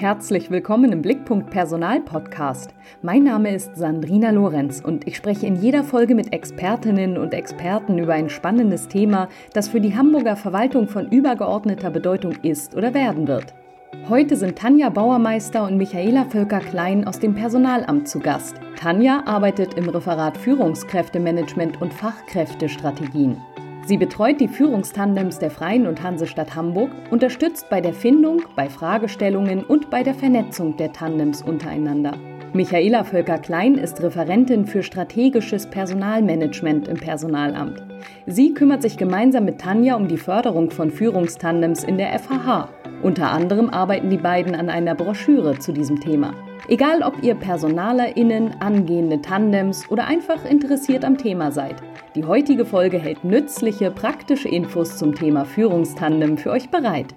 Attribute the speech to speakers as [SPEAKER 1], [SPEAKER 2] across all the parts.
[SPEAKER 1] Herzlich willkommen im Blickpunkt Personal Podcast. Mein Name ist Sandrina Lorenz und ich spreche in jeder Folge mit Expertinnen und Experten über ein spannendes Thema, das für die Hamburger Verwaltung von übergeordneter Bedeutung ist oder werden wird. Heute sind Tanja Bauermeister und Michaela Völker-Klein aus dem Personalamt zu Gast. Tanja arbeitet im Referat Führungskräftemanagement und Fachkräftestrategien. Sie betreut die Führungstandems der Freien und Hansestadt Hamburg, unterstützt bei der Findung, bei Fragestellungen und bei der Vernetzung der Tandems untereinander. Michaela Völker-Klein ist Referentin für strategisches Personalmanagement im Personalamt. Sie kümmert sich gemeinsam mit Tanja um die Förderung von Führungstandems in der FHH. Unter anderem arbeiten die beiden an einer Broschüre zu diesem Thema. Egal, ob ihr PersonalerInnen, angehende Tandems oder einfach interessiert am Thema seid. Die heutige Folge hält nützliche, praktische Infos zum Thema Führungstandem für euch bereit.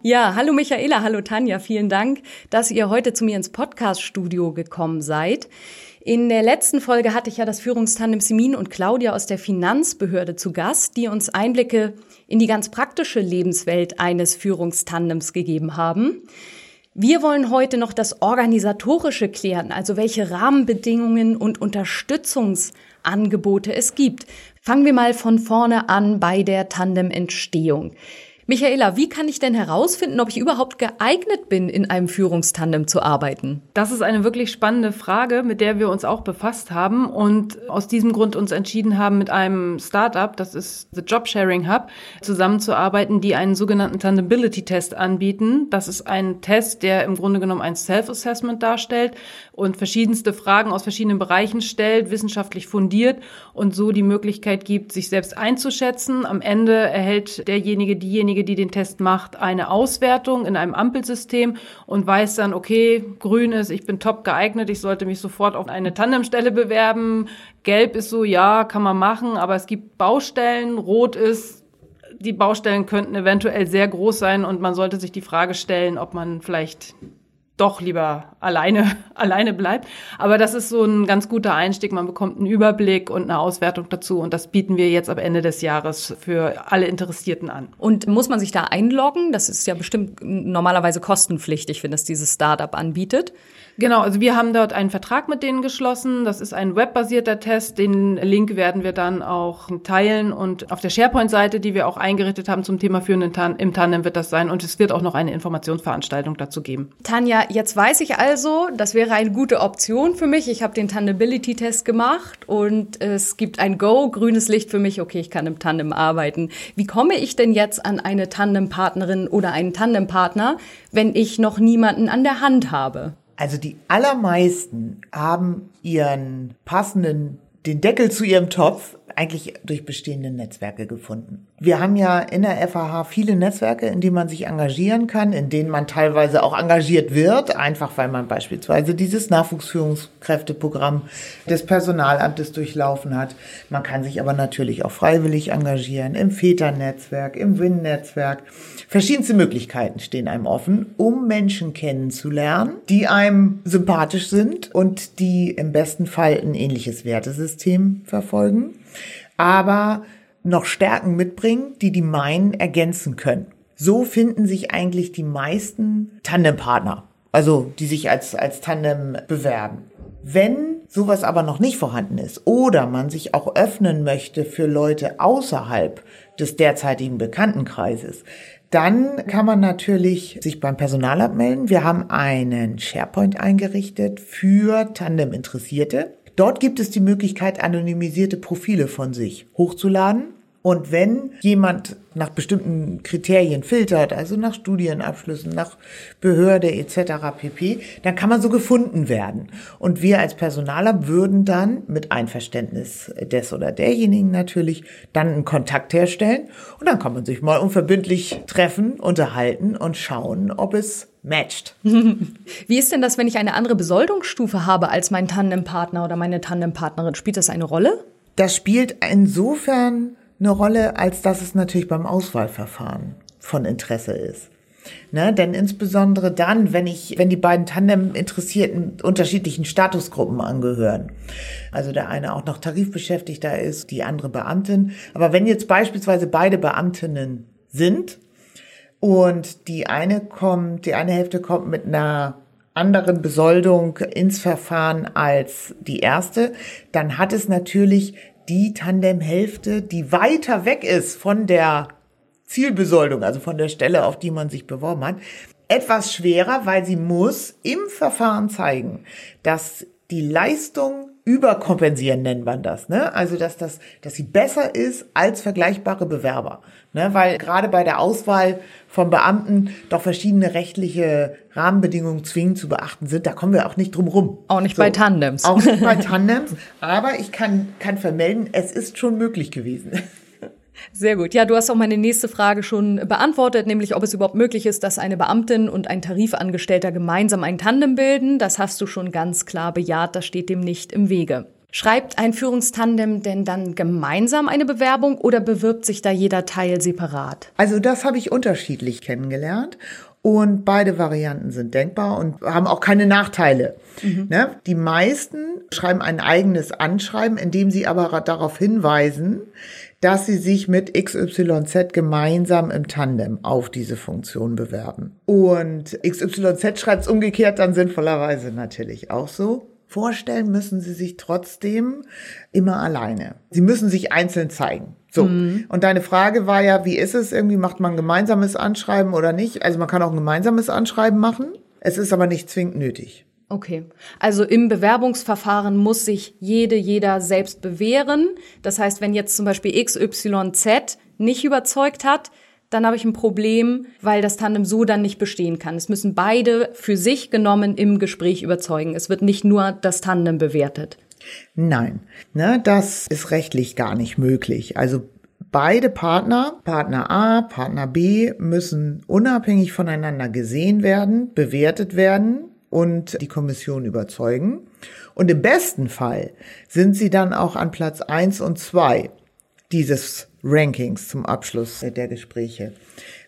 [SPEAKER 1] Ja, hallo Michaela, hallo Tanja, vielen Dank, dass ihr heute zu mir ins Podcast-Studio gekommen seid. In der letzten Folge hatte ich ja das Führungstandem Simin und Claudia aus der Finanzbehörde zu Gast, die uns Einblicke in die ganz praktische Lebenswelt eines Führungstandems gegeben haben. Wir wollen heute noch das Organisatorische klären, also welche Rahmenbedingungen und Unterstützungsangebote es gibt. Fangen wir mal von vorne an bei der Tandementstehung. Michaela, wie kann ich denn herausfinden, ob ich überhaupt geeignet bin, in einem Führungstandem zu arbeiten?
[SPEAKER 2] Das ist eine wirklich spannende Frage, mit der wir uns auch befasst haben und aus diesem Grund uns entschieden haben, mit einem Startup, das ist The Job Sharing Hub, zusammenzuarbeiten, die einen sogenannten Tandability Test anbieten. Das ist ein Test, der im Grunde genommen ein Self-Assessment darstellt und verschiedenste Fragen aus verschiedenen Bereichen stellt, wissenschaftlich fundiert und so die Möglichkeit gibt, sich selbst einzuschätzen. Am Ende erhält derjenige, diejenige, diejenige, die den Test macht, eine Auswertung in einem Ampelsystem und weiß dann, okay, grün ist, ich bin top geeignet, ich sollte mich sofort auf eine Tandemstelle bewerben. Gelb ist so, ja, kann man machen, aber es gibt Baustellen. Rot ist, die Baustellen könnten eventuell sehr groß sein und man sollte sich die Frage stellen, ob man vielleicht doch lieber alleine, alleine bleibt. Aber das ist so ein ganz guter Einstieg. Man bekommt einen Überblick und eine Auswertung dazu. Und das bieten wir jetzt am Ende des Jahres für alle Interessierten an.
[SPEAKER 1] Und muss man sich da einloggen? Das ist ja bestimmt normalerweise kostenpflichtig, wenn das dieses Startup anbietet.
[SPEAKER 2] Genau, also wir haben dort einen Vertrag mit denen geschlossen. Das ist ein webbasierter Test. Den Link werden wir dann auch teilen und auf der SharePoint-Seite, die wir auch eingerichtet haben zum Thema Führen im Tandem wird das sein und es wird auch noch eine Informationsveranstaltung dazu geben.
[SPEAKER 1] Tanja, jetzt weiß ich also, das wäre eine gute Option für mich. Ich habe den Tandability-Test gemacht und es gibt ein Go, grünes Licht für mich. Okay, ich kann im Tandem arbeiten. Wie komme ich denn jetzt an eine Tandempartnerin oder einen Tandempartner, wenn ich noch niemanden an der Hand habe?
[SPEAKER 3] Also die allermeisten haben ihren passenden, den Deckel zu ihrem Topf eigentlich durch bestehende Netzwerke gefunden. Wir haben ja in der FAH viele Netzwerke, in denen man sich engagieren kann, in denen man teilweise auch engagiert wird, einfach weil man beispielsweise dieses Nachwuchsführungskräfteprogramm des Personalamtes durchlaufen hat. Man kann sich aber natürlich auch freiwillig engagieren, im Väternetzwerk, im WIN-Netzwerk. Verschiedenste Möglichkeiten stehen einem offen, um Menschen kennenzulernen, die einem sympathisch sind und die im besten Fall ein ähnliches Wertesystem verfolgen aber noch Stärken mitbringen, die die meinen ergänzen können. So finden sich eigentlich die meisten Tandempartner, also die sich als, als Tandem bewerben. Wenn sowas aber noch nicht vorhanden ist oder man sich auch öffnen möchte für Leute außerhalb des derzeitigen Bekanntenkreises, dann kann man natürlich sich beim Personal abmelden. Wir haben einen SharePoint eingerichtet für Tandem-Interessierte. Dort gibt es die Möglichkeit, anonymisierte Profile von sich hochzuladen. Und wenn jemand nach bestimmten Kriterien filtert, also nach Studienabschlüssen, nach Behörde etc. pp., dann kann man so gefunden werden. Und wir als Personaler würden dann mit Einverständnis des oder derjenigen natürlich dann einen Kontakt herstellen und dann kann man sich mal unverbindlich treffen, unterhalten und schauen, ob es matcht.
[SPEAKER 1] Wie ist denn das, wenn ich eine andere Besoldungsstufe habe als mein Tandempartner oder meine Tandempartnerin? Spielt das eine Rolle?
[SPEAKER 3] Das spielt insofern eine Rolle, als dass es natürlich beim Auswahlverfahren von Interesse ist. Ne, denn insbesondere dann, wenn ich, wenn die beiden Tandem-Interessierten unterschiedlichen Statusgruppen angehören. Also der eine auch noch Tarifbeschäftigter ist, die andere Beamtin. Aber wenn jetzt beispielsweise beide Beamtinnen sind, und die eine kommt, die eine Hälfte kommt mit einer anderen Besoldung ins Verfahren als die erste, dann hat es natürlich die Tandemhälfte, die weiter weg ist von der Zielbesoldung, also von der Stelle, auf die man sich beworben hat, etwas schwerer, weil sie muss im Verfahren zeigen, dass die Leistung überkompensieren nennt man das, ne? Also dass das, dass sie besser ist als vergleichbare Bewerber, ne? Weil gerade bei der Auswahl von Beamten doch verschiedene rechtliche Rahmenbedingungen zwingend zu beachten sind. Da kommen wir auch nicht drum rum.
[SPEAKER 1] Auch nicht so, bei Tandems.
[SPEAKER 3] Auch nicht bei Tandems. Aber ich kann kann vermelden, es ist schon möglich gewesen.
[SPEAKER 1] Sehr gut. Ja, du hast auch meine nächste Frage schon beantwortet, nämlich ob es überhaupt möglich ist, dass eine Beamtin und ein Tarifangestellter gemeinsam ein Tandem bilden. Das hast du schon ganz klar bejaht, das steht dem nicht im Wege. Schreibt ein Führungstandem denn dann gemeinsam eine Bewerbung oder bewirbt sich da jeder Teil separat?
[SPEAKER 3] Also das habe ich unterschiedlich kennengelernt. Und beide Varianten sind denkbar und haben auch keine Nachteile. Mhm. Ne? Die meisten schreiben ein eigenes Anschreiben, indem sie aber darauf hinweisen, dass sie sich mit XYZ gemeinsam im Tandem auf diese Funktion bewerben. Und XYZ schreibt es umgekehrt dann sinnvollerweise natürlich auch so. Vorstellen müssen sie sich trotzdem immer alleine. Sie müssen sich einzeln zeigen. So. Mhm. Und deine Frage war ja, wie ist es irgendwie? Macht man gemeinsames Anschreiben oder nicht? Also man kann auch ein gemeinsames Anschreiben machen. Es ist aber nicht zwingend nötig.
[SPEAKER 1] Okay. Also im Bewerbungsverfahren muss sich jede, jeder selbst bewähren. Das heißt, wenn jetzt zum Beispiel XYZ nicht überzeugt hat, dann habe ich ein Problem, weil das Tandem so dann nicht bestehen kann. Es müssen beide für sich genommen im Gespräch überzeugen. Es wird nicht nur das Tandem bewertet.
[SPEAKER 3] Nein, ne, das ist rechtlich gar nicht möglich. Also beide Partner, Partner A, Partner B, müssen unabhängig voneinander gesehen werden, bewertet werden und die Kommission überzeugen. Und im besten Fall sind sie dann auch an Platz eins und zwei dieses Rankings zum Abschluss der Gespräche.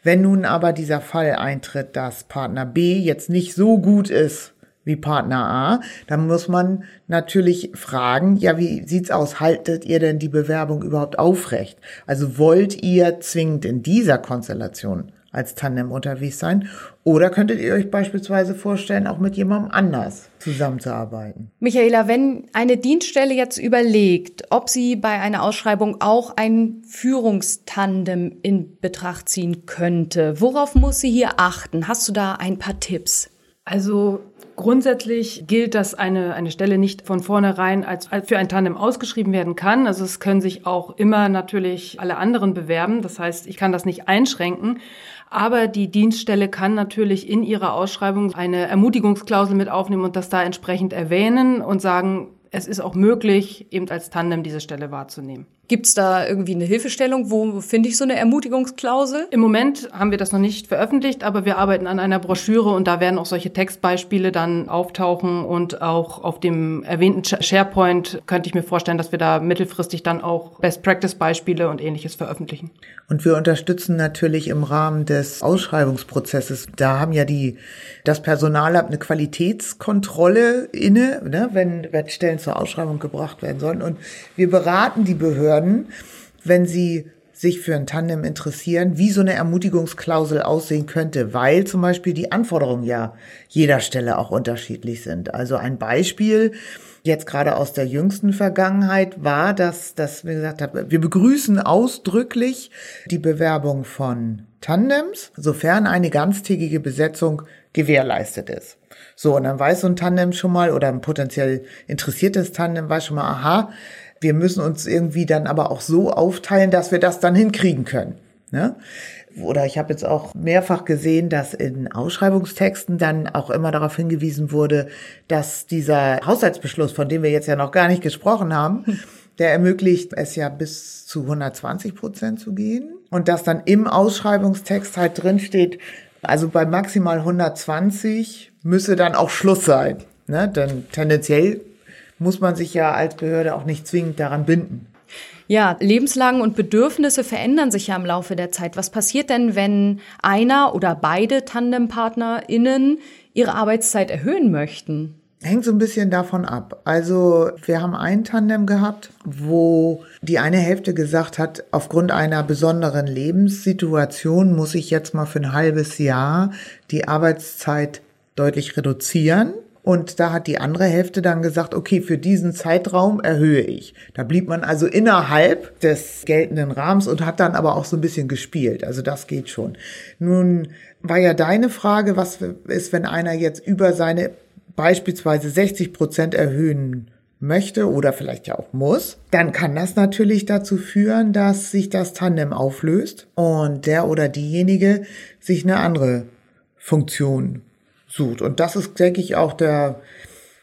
[SPEAKER 3] Wenn nun aber dieser Fall eintritt, dass Partner B jetzt nicht so gut ist wie Partner A, dann muss man natürlich fragen, ja, wie sieht's aus? Haltet ihr denn die Bewerbung überhaupt aufrecht? Also wollt ihr zwingend in dieser Konstellation als Tandem unterwegs sein? Oder könntet ihr euch beispielsweise vorstellen, auch mit jemandem anders zusammenzuarbeiten?
[SPEAKER 1] Michaela, wenn eine Dienststelle jetzt überlegt, ob sie bei einer Ausschreibung auch ein Führungstandem in Betracht ziehen könnte, worauf muss sie hier achten? Hast du da ein paar Tipps?
[SPEAKER 2] Also Grundsätzlich gilt, dass eine, eine Stelle nicht von vornherein als, als für ein Tandem ausgeschrieben werden kann. Also es können sich auch immer natürlich alle anderen bewerben. Das heißt, ich kann das nicht einschränken. Aber die Dienststelle kann natürlich in ihrer Ausschreibung eine Ermutigungsklausel mit aufnehmen und das da entsprechend erwähnen und sagen, es ist auch möglich, eben als Tandem diese Stelle wahrzunehmen.
[SPEAKER 1] Gibt's da irgendwie eine Hilfestellung? Wo finde ich so eine Ermutigungsklausel?
[SPEAKER 2] Im Moment haben wir das noch nicht veröffentlicht, aber wir arbeiten an einer Broschüre und da werden auch solche Textbeispiele dann auftauchen und auch auf dem erwähnten SharePoint könnte ich mir vorstellen, dass wir da mittelfristig dann auch Best-Practice-Beispiele und ähnliches veröffentlichen.
[SPEAKER 3] Und wir unterstützen natürlich im Rahmen des Ausschreibungsprozesses. Da haben ja die, das Personal eine Qualitätskontrolle inne, ne, wenn, wenn Stellen zur Ausschreibung gebracht werden sollen. Und wir beraten die Behörden Behörden, wenn sie sich für ein Tandem interessieren, wie so eine Ermutigungsklausel aussehen könnte, weil zum Beispiel die Anforderungen ja jeder Stelle auch unterschiedlich sind. Also ein Beispiel, jetzt gerade aus der jüngsten Vergangenheit war, dass, dass wir gesagt haben, wir begrüßen ausdrücklich die Bewerbung von Tandems, sofern eine ganztägige Besetzung gewährleistet ist. So, und dann weiß so ein Tandem schon mal oder ein potenziell interessiertes Tandem weiß schon mal, aha, wir müssen uns irgendwie dann aber auch so aufteilen, dass wir das dann hinkriegen können. Ne? Oder ich habe jetzt auch mehrfach gesehen, dass in Ausschreibungstexten dann auch immer darauf hingewiesen wurde, dass dieser Haushaltsbeschluss, von dem wir jetzt ja noch gar nicht gesprochen haben, der ermöglicht es ja bis zu 120 Prozent zu gehen. Und dass dann im Ausschreibungstext halt drin steht, also bei maximal 120 müsse dann auch Schluss sein. Ne? Denn tendenziell muss man sich ja als Behörde auch nicht zwingend daran binden.
[SPEAKER 1] Ja, Lebenslagen und Bedürfnisse verändern sich ja im Laufe der Zeit. Was passiert denn, wenn einer oder beide TandempartnerInnen ihre Arbeitszeit erhöhen möchten?
[SPEAKER 3] Hängt so ein bisschen davon ab. Also wir haben ein Tandem gehabt, wo die eine Hälfte gesagt hat, aufgrund einer besonderen Lebenssituation muss ich jetzt mal für ein halbes Jahr die Arbeitszeit deutlich reduzieren. Und da hat die andere Hälfte dann gesagt, okay, für diesen Zeitraum erhöhe ich. Da blieb man also innerhalb des geltenden Rahmens und hat dann aber auch so ein bisschen gespielt. Also das geht schon. Nun war ja deine Frage, was ist, wenn einer jetzt über seine beispielsweise 60 Prozent erhöhen möchte oder vielleicht ja auch muss, dann kann das natürlich dazu führen, dass sich das Tandem auflöst und der oder diejenige sich eine andere Funktion sucht. Und das ist, denke ich, auch der,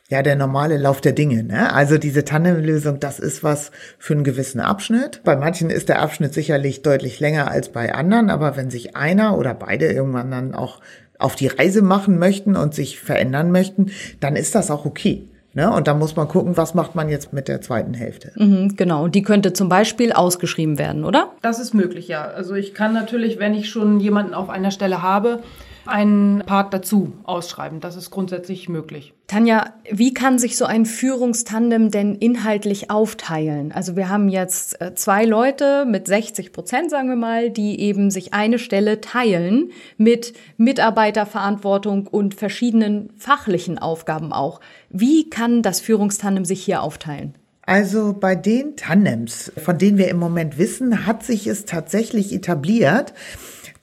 [SPEAKER 3] ja, der normale Lauf der Dinge. Ne? Also diese Tandemlösung, das ist was für einen gewissen Abschnitt. Bei manchen ist der Abschnitt sicherlich deutlich länger als bei anderen, aber wenn sich einer oder beide irgendwann dann auch auf die Reise machen möchten und sich verändern möchten, dann ist das auch okay. Ne? Und da muss man gucken, was macht man jetzt mit der zweiten Hälfte.
[SPEAKER 1] Mhm, genau, die könnte zum Beispiel ausgeschrieben werden, oder?
[SPEAKER 2] Das ist möglich, ja. Also ich kann natürlich, wenn ich schon jemanden auf einer Stelle habe, einen Part dazu ausschreiben. Das ist grundsätzlich möglich.
[SPEAKER 1] Tanja, wie kann sich so ein Führungstandem denn inhaltlich aufteilen? Also wir haben jetzt äh, zwei Leute mit 60 Prozent, sagen wir mal, die eben sich eine Stelle teilen mit Mitarbeiterverantwortung und verschiedenen fachlichen Aufgaben auch. Wie kann das Führungstandem sich hier aufteilen?
[SPEAKER 3] Also bei den Tandems, von denen wir im Moment wissen, hat sich es tatsächlich etabliert,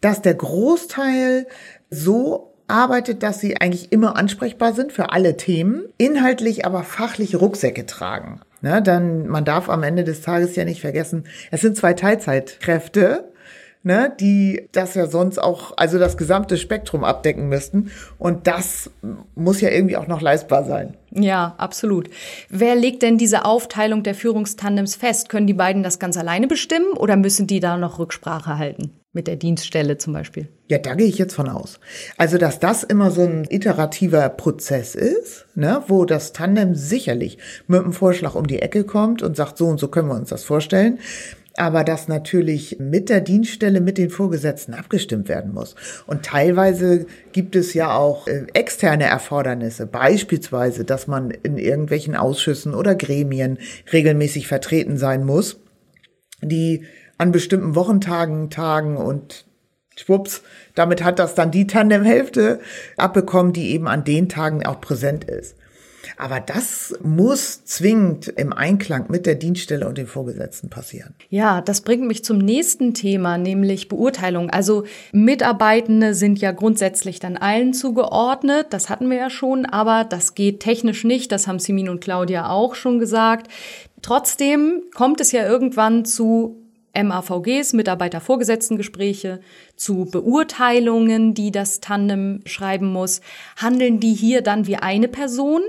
[SPEAKER 3] dass der Großteil so arbeitet, dass sie eigentlich immer ansprechbar sind für alle Themen, inhaltlich aber fachlich Rucksäcke tragen. Ne, dann, man darf am Ende des Tages ja nicht vergessen, es sind zwei Teilzeitkräfte, ne, die das ja sonst auch, also das gesamte Spektrum abdecken müssten. Und das muss ja irgendwie auch noch leistbar sein.
[SPEAKER 1] Ja, absolut. Wer legt denn diese Aufteilung der Führungstandems fest? Können die beiden das ganz alleine bestimmen oder müssen die da noch Rücksprache halten? Mit der Dienststelle zum Beispiel.
[SPEAKER 3] Ja, da gehe ich jetzt von aus. Also, dass das immer so ein iterativer Prozess ist, ne, wo das Tandem sicherlich mit einem Vorschlag um die Ecke kommt und sagt, so und so können wir uns das vorstellen aber dass natürlich mit der Dienststelle, mit den Vorgesetzten abgestimmt werden muss. Und teilweise gibt es ja auch äh, externe Erfordernisse, beispielsweise, dass man in irgendwelchen Ausschüssen oder Gremien regelmäßig vertreten sein muss, die an bestimmten Wochentagen tagen und schwupps, damit hat das dann die Tandemhälfte abbekommen, die eben an den Tagen auch präsent ist. Aber das muss zwingend im Einklang mit der Dienststelle und den Vorgesetzten passieren.
[SPEAKER 1] Ja, das bringt mich zum nächsten Thema, nämlich Beurteilung. Also Mitarbeitende sind ja grundsätzlich dann allen zugeordnet. Das hatten wir ja schon, aber das geht technisch nicht. Das haben Simin und Claudia auch schon gesagt. Trotzdem kommt es ja irgendwann zu MAVGs, Mitarbeitervorgesetztengespräche, zu Beurteilungen, die das Tandem schreiben muss. Handeln die hier dann wie eine Person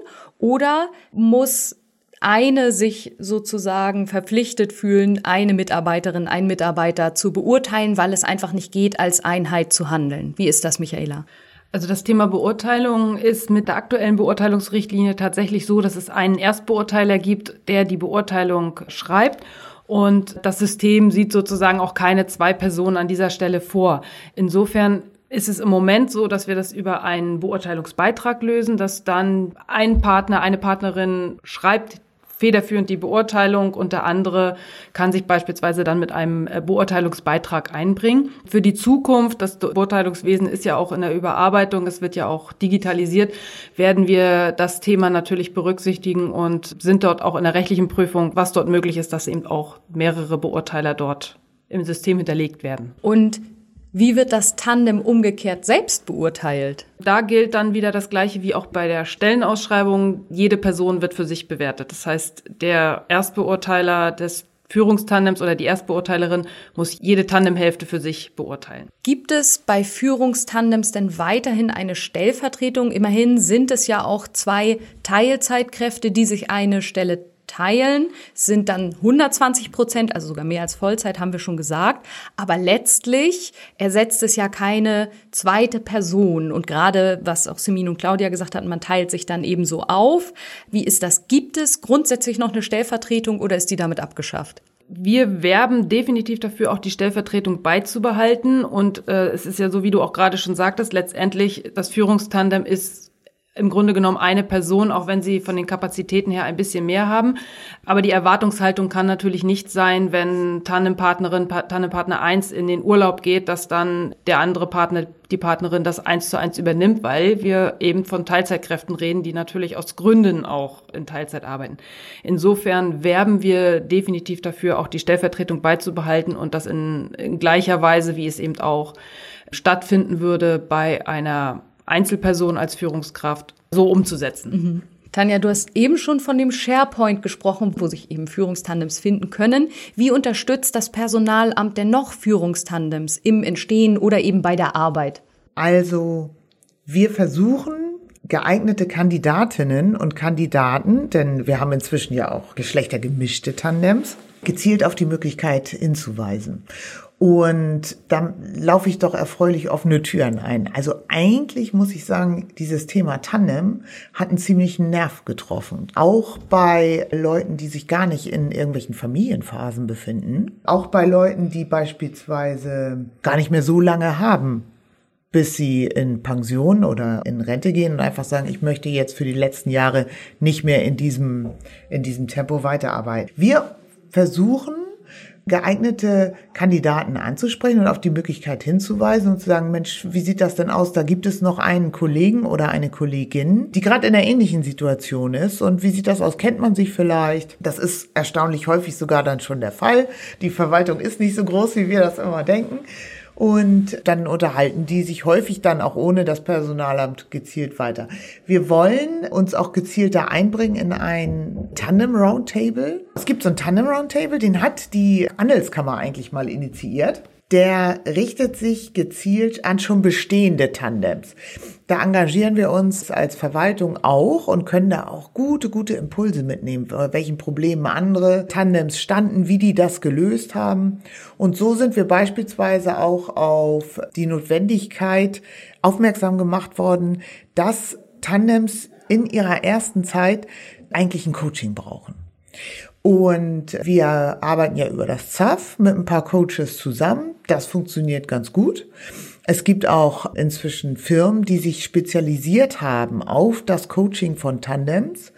[SPEAKER 1] oder muss eine sich sozusagen verpflichtet fühlen, eine Mitarbeiterin, ein Mitarbeiter zu beurteilen, weil es einfach nicht geht, als Einheit zu handeln. Wie ist das, Michaela?
[SPEAKER 2] Also das Thema Beurteilung ist mit der aktuellen Beurteilungsrichtlinie tatsächlich so, dass es einen Erstbeurteiler gibt, der die Beurteilung schreibt. Und das System sieht sozusagen auch keine zwei Personen an dieser Stelle vor. Insofern ist es im Moment so, dass wir das über einen Beurteilungsbeitrag lösen, dass dann ein Partner, eine Partnerin schreibt federführend die Beurteilung und der andere kann sich beispielsweise dann mit einem äh, Beurteilungsbeitrag einbringen. Für die Zukunft, das Beurteilungswesen ist ja auch in der Überarbeitung, es wird ja auch digitalisiert, werden wir das Thema natürlich berücksichtigen und sind dort auch in der rechtlichen Prüfung, was dort möglich ist, dass eben auch mehrere Beurteiler dort im System hinterlegt werden.
[SPEAKER 1] Und wie wird das Tandem umgekehrt selbst beurteilt?
[SPEAKER 2] Da gilt dann wieder das Gleiche wie auch bei der Stellenausschreibung. Jede Person wird für sich bewertet. Das heißt, der Erstbeurteiler des Führungstandems oder die Erstbeurteilerin muss jede Tandemhälfte für sich beurteilen.
[SPEAKER 1] Gibt es bei Führungstandems denn weiterhin eine Stellvertretung? Immerhin sind es ja auch zwei Teilzeitkräfte, die sich eine Stelle teilen, sind dann 120 Prozent, also sogar mehr als Vollzeit, haben wir schon gesagt. Aber letztlich ersetzt es ja keine zweite Person. Und gerade, was auch Semin und Claudia gesagt hatten, man teilt sich dann eben so auf. Wie ist das? Gibt es grundsätzlich noch eine Stellvertretung oder ist die damit abgeschafft?
[SPEAKER 2] Wir werben definitiv dafür, auch die Stellvertretung beizubehalten. Und äh, es ist ja so, wie du auch gerade schon sagtest, letztendlich das Führungstandem ist im Grunde genommen eine Person, auch wenn sie von den Kapazitäten her ein bisschen mehr haben. Aber die Erwartungshaltung kann natürlich nicht sein, wenn Tandempartnerin, Tandempartner eins in den Urlaub geht, dass dann der andere Partner, die Partnerin das eins zu eins übernimmt, weil wir eben von Teilzeitkräften reden, die natürlich aus Gründen auch in Teilzeit arbeiten. Insofern werben wir definitiv dafür, auch die Stellvertretung beizubehalten und das in, in gleicher Weise, wie es eben auch stattfinden würde bei einer Einzelperson als Führungskraft so umzusetzen.
[SPEAKER 1] Mhm. Tanja, du hast eben schon von dem SharePoint gesprochen, wo sich eben Führungstandems finden können. Wie unterstützt das Personalamt denn noch Führungstandems im Entstehen oder eben bei der Arbeit?
[SPEAKER 3] Also, wir versuchen geeignete Kandidatinnen und Kandidaten, denn wir haben inzwischen ja auch geschlechtergemischte Tandems, gezielt auf die Möglichkeit hinzuweisen. Und dann laufe ich doch erfreulich offene Türen ein. Also eigentlich muss ich sagen, dieses Thema Tandem hat einen ziemlichen Nerv getroffen. Auch bei Leuten, die sich gar nicht in irgendwelchen Familienphasen befinden. Auch bei Leuten, die beispielsweise gar nicht mehr so lange haben, bis sie in Pension oder in Rente gehen und einfach sagen, ich möchte jetzt für die letzten Jahre nicht mehr in diesem, in diesem Tempo weiterarbeiten. Wir versuchen geeignete Kandidaten anzusprechen und auf die Möglichkeit hinzuweisen und zu sagen, Mensch, wie sieht das denn aus? Da gibt es noch einen Kollegen oder eine Kollegin, die gerade in einer ähnlichen Situation ist. Und wie sieht das aus? Kennt man sich vielleicht? Das ist erstaunlich häufig sogar dann schon der Fall. Die Verwaltung ist nicht so groß, wie wir das immer denken. Und dann unterhalten die sich häufig dann auch ohne das Personalamt gezielt weiter. Wir wollen uns auch gezielter einbringen in ein Tandem Roundtable. Es gibt so ein Tandem Roundtable, den hat die Handelskammer eigentlich mal initiiert der richtet sich gezielt an schon bestehende Tandems. Da engagieren wir uns als Verwaltung auch und können da auch gute, gute Impulse mitnehmen, welchen Problemen andere Tandems standen, wie die das gelöst haben. Und so sind wir beispielsweise auch auf die Notwendigkeit aufmerksam gemacht worden, dass Tandems in ihrer ersten Zeit eigentlich ein Coaching brauchen. Und wir arbeiten ja über das ZAF mit ein paar Coaches zusammen. Das funktioniert ganz gut. Es gibt auch inzwischen Firmen, die sich spezialisiert haben auf das Coaching von Tandems.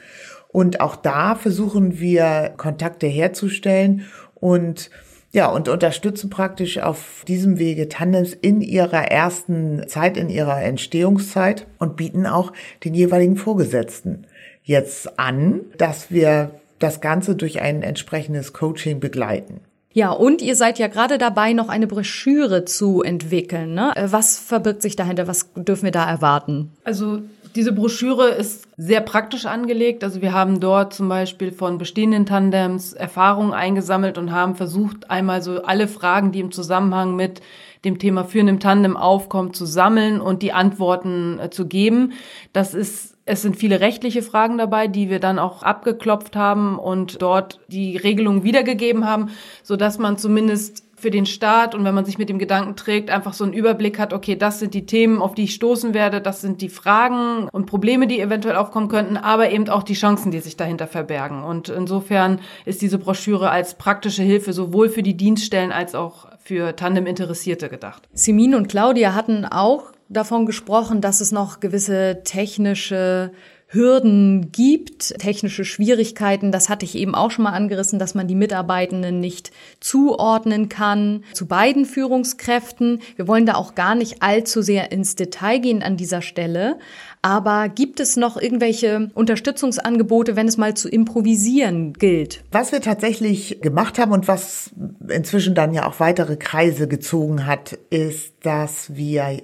[SPEAKER 3] Und auch da versuchen wir Kontakte herzustellen und ja, und unterstützen praktisch auf diesem Wege Tandems in ihrer ersten Zeit, in ihrer Entstehungszeit und bieten auch den jeweiligen Vorgesetzten jetzt an, dass wir das Ganze durch ein entsprechendes Coaching begleiten.
[SPEAKER 1] Ja, und ihr seid ja gerade dabei, noch eine Broschüre zu entwickeln. Ne? Was verbirgt sich dahinter? Was dürfen wir da erwarten?
[SPEAKER 2] Also diese Broschüre ist sehr praktisch angelegt. Also wir haben dort zum Beispiel von bestehenden Tandems Erfahrungen eingesammelt und haben versucht, einmal so alle Fragen, die im Zusammenhang mit dem Thema Führen im Tandem aufkommen, zu sammeln und die Antworten äh, zu geben. Das ist es sind viele rechtliche Fragen dabei, die wir dann auch abgeklopft haben und dort die Regelungen wiedergegeben haben, so dass man zumindest für den Staat und wenn man sich mit dem Gedanken trägt, einfach so einen Überblick hat, okay, das sind die Themen, auf die ich stoßen werde, das sind die Fragen und Probleme, die eventuell aufkommen könnten, aber eben auch die Chancen, die sich dahinter verbergen. Und insofern ist diese Broschüre als praktische Hilfe sowohl für die Dienststellen als auch für Tandem-Interessierte gedacht.
[SPEAKER 1] Simin und Claudia hatten auch davon gesprochen, dass es noch gewisse technische Hürden gibt, technische Schwierigkeiten. Das hatte ich eben auch schon mal angerissen, dass man die Mitarbeitenden nicht zuordnen kann zu beiden Führungskräften. Wir wollen da auch gar nicht allzu sehr ins Detail gehen an dieser Stelle. Aber gibt es noch irgendwelche Unterstützungsangebote, wenn es mal zu improvisieren gilt?
[SPEAKER 3] Was wir tatsächlich gemacht haben und was inzwischen dann ja auch weitere Kreise gezogen hat, ist, dass wir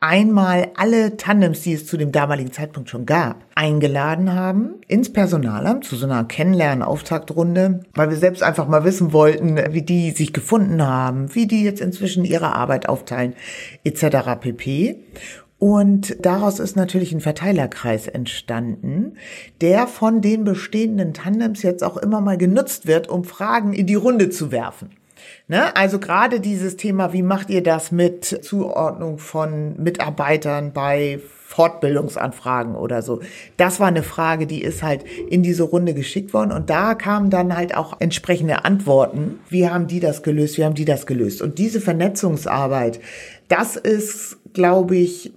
[SPEAKER 3] einmal alle Tandems, die es zu dem damaligen Zeitpunkt schon gab, eingeladen haben ins Personalamt zu so einer Kennenlernen-Auftaktrunde, weil wir selbst einfach mal wissen wollten, wie die sich gefunden haben, wie die jetzt inzwischen ihre Arbeit aufteilen, etc. pp. Und daraus ist natürlich ein Verteilerkreis entstanden, der von den bestehenden Tandems jetzt auch immer mal genutzt wird, um Fragen in die Runde zu werfen. Ne? Also gerade dieses Thema, wie macht ihr das mit Zuordnung von Mitarbeitern bei Fortbildungsanfragen oder so. Das war eine Frage, die ist halt in diese Runde geschickt worden und da kamen dann halt auch entsprechende Antworten. Wie haben die das gelöst? Wie haben die das gelöst? Und diese Vernetzungsarbeit, das ist, glaube ich,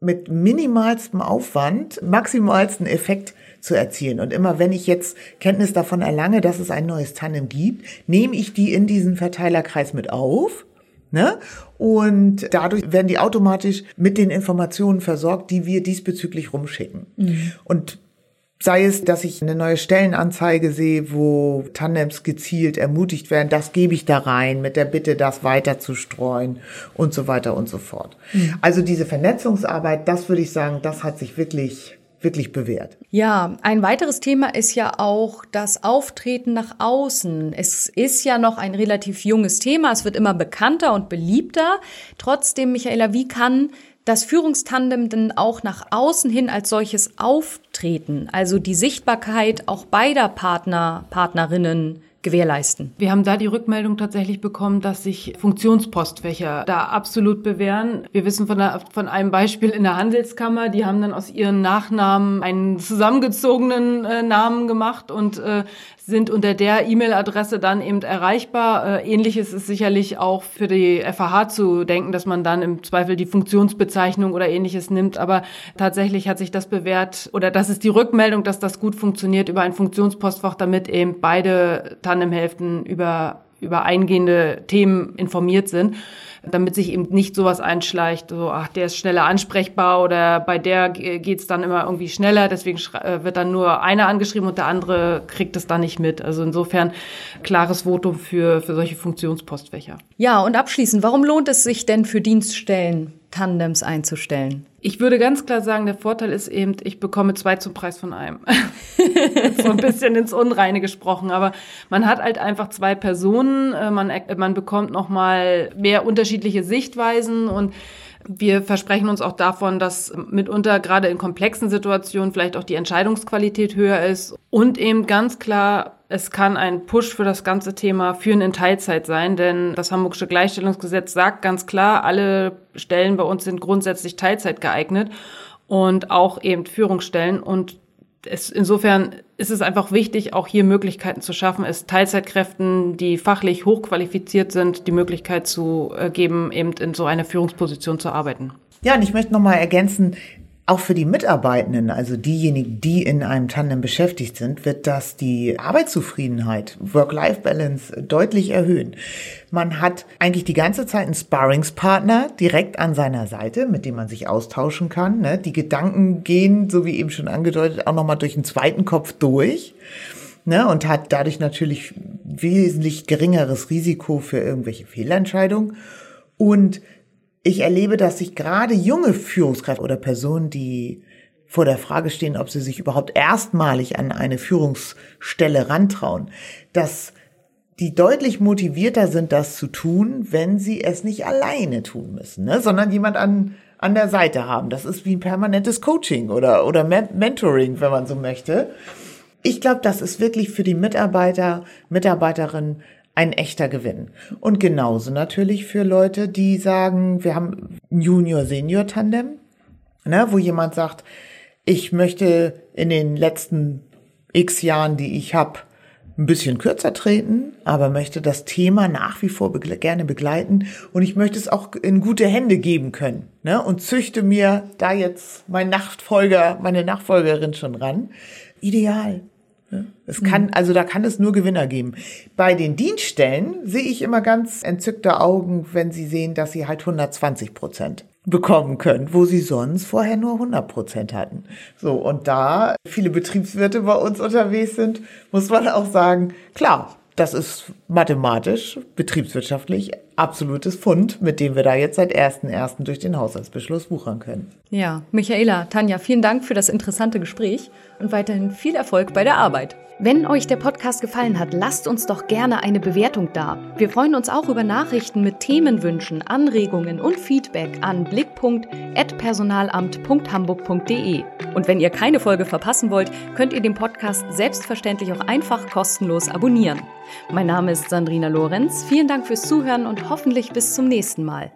[SPEAKER 3] mit minimalstem Aufwand maximalsten Effekt zu erzielen. Und immer wenn ich jetzt Kenntnis davon erlange, dass es ein neues Tandem gibt, nehme ich die in diesen Verteilerkreis mit auf. Ne? Und dadurch werden die automatisch mit den Informationen versorgt, die wir diesbezüglich rumschicken. Mhm. Und Sei es, dass ich eine neue Stellenanzeige sehe, wo Tandems gezielt ermutigt werden, das gebe ich da rein mit der Bitte, das weiter zu streuen und so weiter und so fort. Mhm. Also diese Vernetzungsarbeit, das würde ich sagen, das hat sich wirklich wirklich bewährt.
[SPEAKER 1] Ja, ein weiteres Thema ist ja auch das Auftreten nach außen. Es ist ja noch ein relativ junges Thema, es wird immer bekannter und beliebter. Trotzdem, Michaela, wie kann das Führungstandem denn auch nach außen hin als solches auftreten, also die Sichtbarkeit auch beider Partner, Partnerinnen gewährleisten.
[SPEAKER 2] Wir haben da die Rückmeldung tatsächlich bekommen, dass sich Funktionspostfächer da absolut bewähren. Wir wissen von, der, von einem Beispiel in der Handelskammer, die haben dann aus ihren Nachnamen einen zusammengezogenen äh, Namen gemacht und äh, sind unter der E-Mail-Adresse dann eben erreichbar. Äh, Ähnliches ist sicherlich auch für die FAH zu denken, dass man dann im Zweifel die Funktionsbezeichnung oder ähnliches nimmt. Aber tatsächlich hat sich das bewährt oder das ist die Rückmeldung, dass das gut funktioniert über ein Funktionspostfach, damit eben beide Tandemhälften über, über eingehende Themen informiert sind damit sich eben nicht sowas einschleicht, so, ach, der ist schneller ansprechbar oder bei der geht's dann immer irgendwie schneller, deswegen äh, wird dann nur einer angeschrieben und der andere kriegt es dann nicht mit. Also insofern klares Votum für, für solche Funktionspostfächer.
[SPEAKER 1] Ja, und abschließend, warum lohnt es sich denn für Dienststellen, Tandems einzustellen?
[SPEAKER 2] Ich würde ganz klar sagen, der Vorteil ist eben, ich bekomme zwei zum Preis von einem. so ein bisschen ins Unreine gesprochen, aber man hat halt einfach zwei Personen, äh, man, man bekommt nochmal mehr unterschiedliche Sichtweisen und wir versprechen uns auch davon, dass mitunter gerade in komplexen Situationen vielleicht auch die Entscheidungsqualität höher ist. Und eben ganz klar, es kann ein Push für das ganze Thema Führen in Teilzeit sein, denn das Hamburgische Gleichstellungsgesetz sagt ganz klar, alle Stellen bei uns sind grundsätzlich Teilzeit geeignet und auch eben Führungsstellen. Und es, insofern ist es einfach wichtig, auch hier Möglichkeiten zu schaffen, es Teilzeitkräften, die fachlich hochqualifiziert sind, die Möglichkeit zu äh, geben, eben in so einer Führungsposition zu arbeiten.
[SPEAKER 3] Ja, und ich möchte nochmal ergänzen, auch für die Mitarbeitenden, also diejenigen, die in einem Tandem beschäftigt sind, wird das die Arbeitszufriedenheit, Work-Life-Balance deutlich erhöhen. Man hat eigentlich die ganze Zeit einen Sparringspartner direkt an seiner Seite, mit dem man sich austauschen kann. Ne? Die Gedanken gehen, so wie eben schon angedeutet, auch nochmal durch den zweiten Kopf durch. Ne, und hat dadurch natürlich wesentlich geringeres Risiko für irgendwelche Fehlentscheidungen. Und ich erlebe, dass sich gerade junge Führungskräfte oder Personen, die vor der Frage stehen, ob sie sich überhaupt erstmalig an eine Führungsstelle rantrauen, dass die deutlich motivierter sind, das zu tun, wenn sie es nicht alleine tun müssen, ne? sondern jemand an, an der Seite haben. Das ist wie ein permanentes Coaching oder, oder Mentoring, wenn man so möchte. Ich glaube, das ist wirklich für die Mitarbeiter, Mitarbeiterinnen ein echter Gewinn. Und genauso natürlich für Leute, die sagen, wir haben Junior-Senior-Tandem, ne, wo jemand sagt, ich möchte in den letzten x Jahren, die ich habe, ein bisschen kürzer treten, aber möchte das Thema nach wie vor begle gerne begleiten und ich möchte es auch in gute Hände geben können ne? und züchte mir da jetzt mein Nachfolger, meine Nachfolgerin schon ran. Ideal. Es kann, also da kann es nur Gewinner geben. Bei den Dienststellen sehe ich immer ganz entzückte Augen, wenn sie sehen, dass sie halt 120 Prozent bekommen können, wo sie sonst vorher nur 100 Prozent hatten. So, und da viele Betriebswirte bei uns unterwegs sind, muss man auch sagen, klar, das ist mathematisch, betriebswirtschaftlich absolutes Fund, mit dem wir da jetzt seit 1.1. durch den Haushaltsbeschluss wuchern können.
[SPEAKER 1] Ja, Michaela, Tanja, vielen Dank für das interessante Gespräch und weiterhin viel Erfolg bei der Arbeit. Wenn euch der Podcast gefallen hat, lasst uns doch gerne eine Bewertung da. Wir freuen uns auch über Nachrichten mit Themenwünschen, Anregungen und Feedback an blickpunkt.personalamt.hamburg.de. Und wenn ihr keine Folge verpassen wollt, könnt ihr den Podcast selbstverständlich auch einfach kostenlos abonnieren. Mein Name ist Sandrina Lorenz. Vielen Dank fürs Zuhören und hoffentlich bis zum nächsten Mal.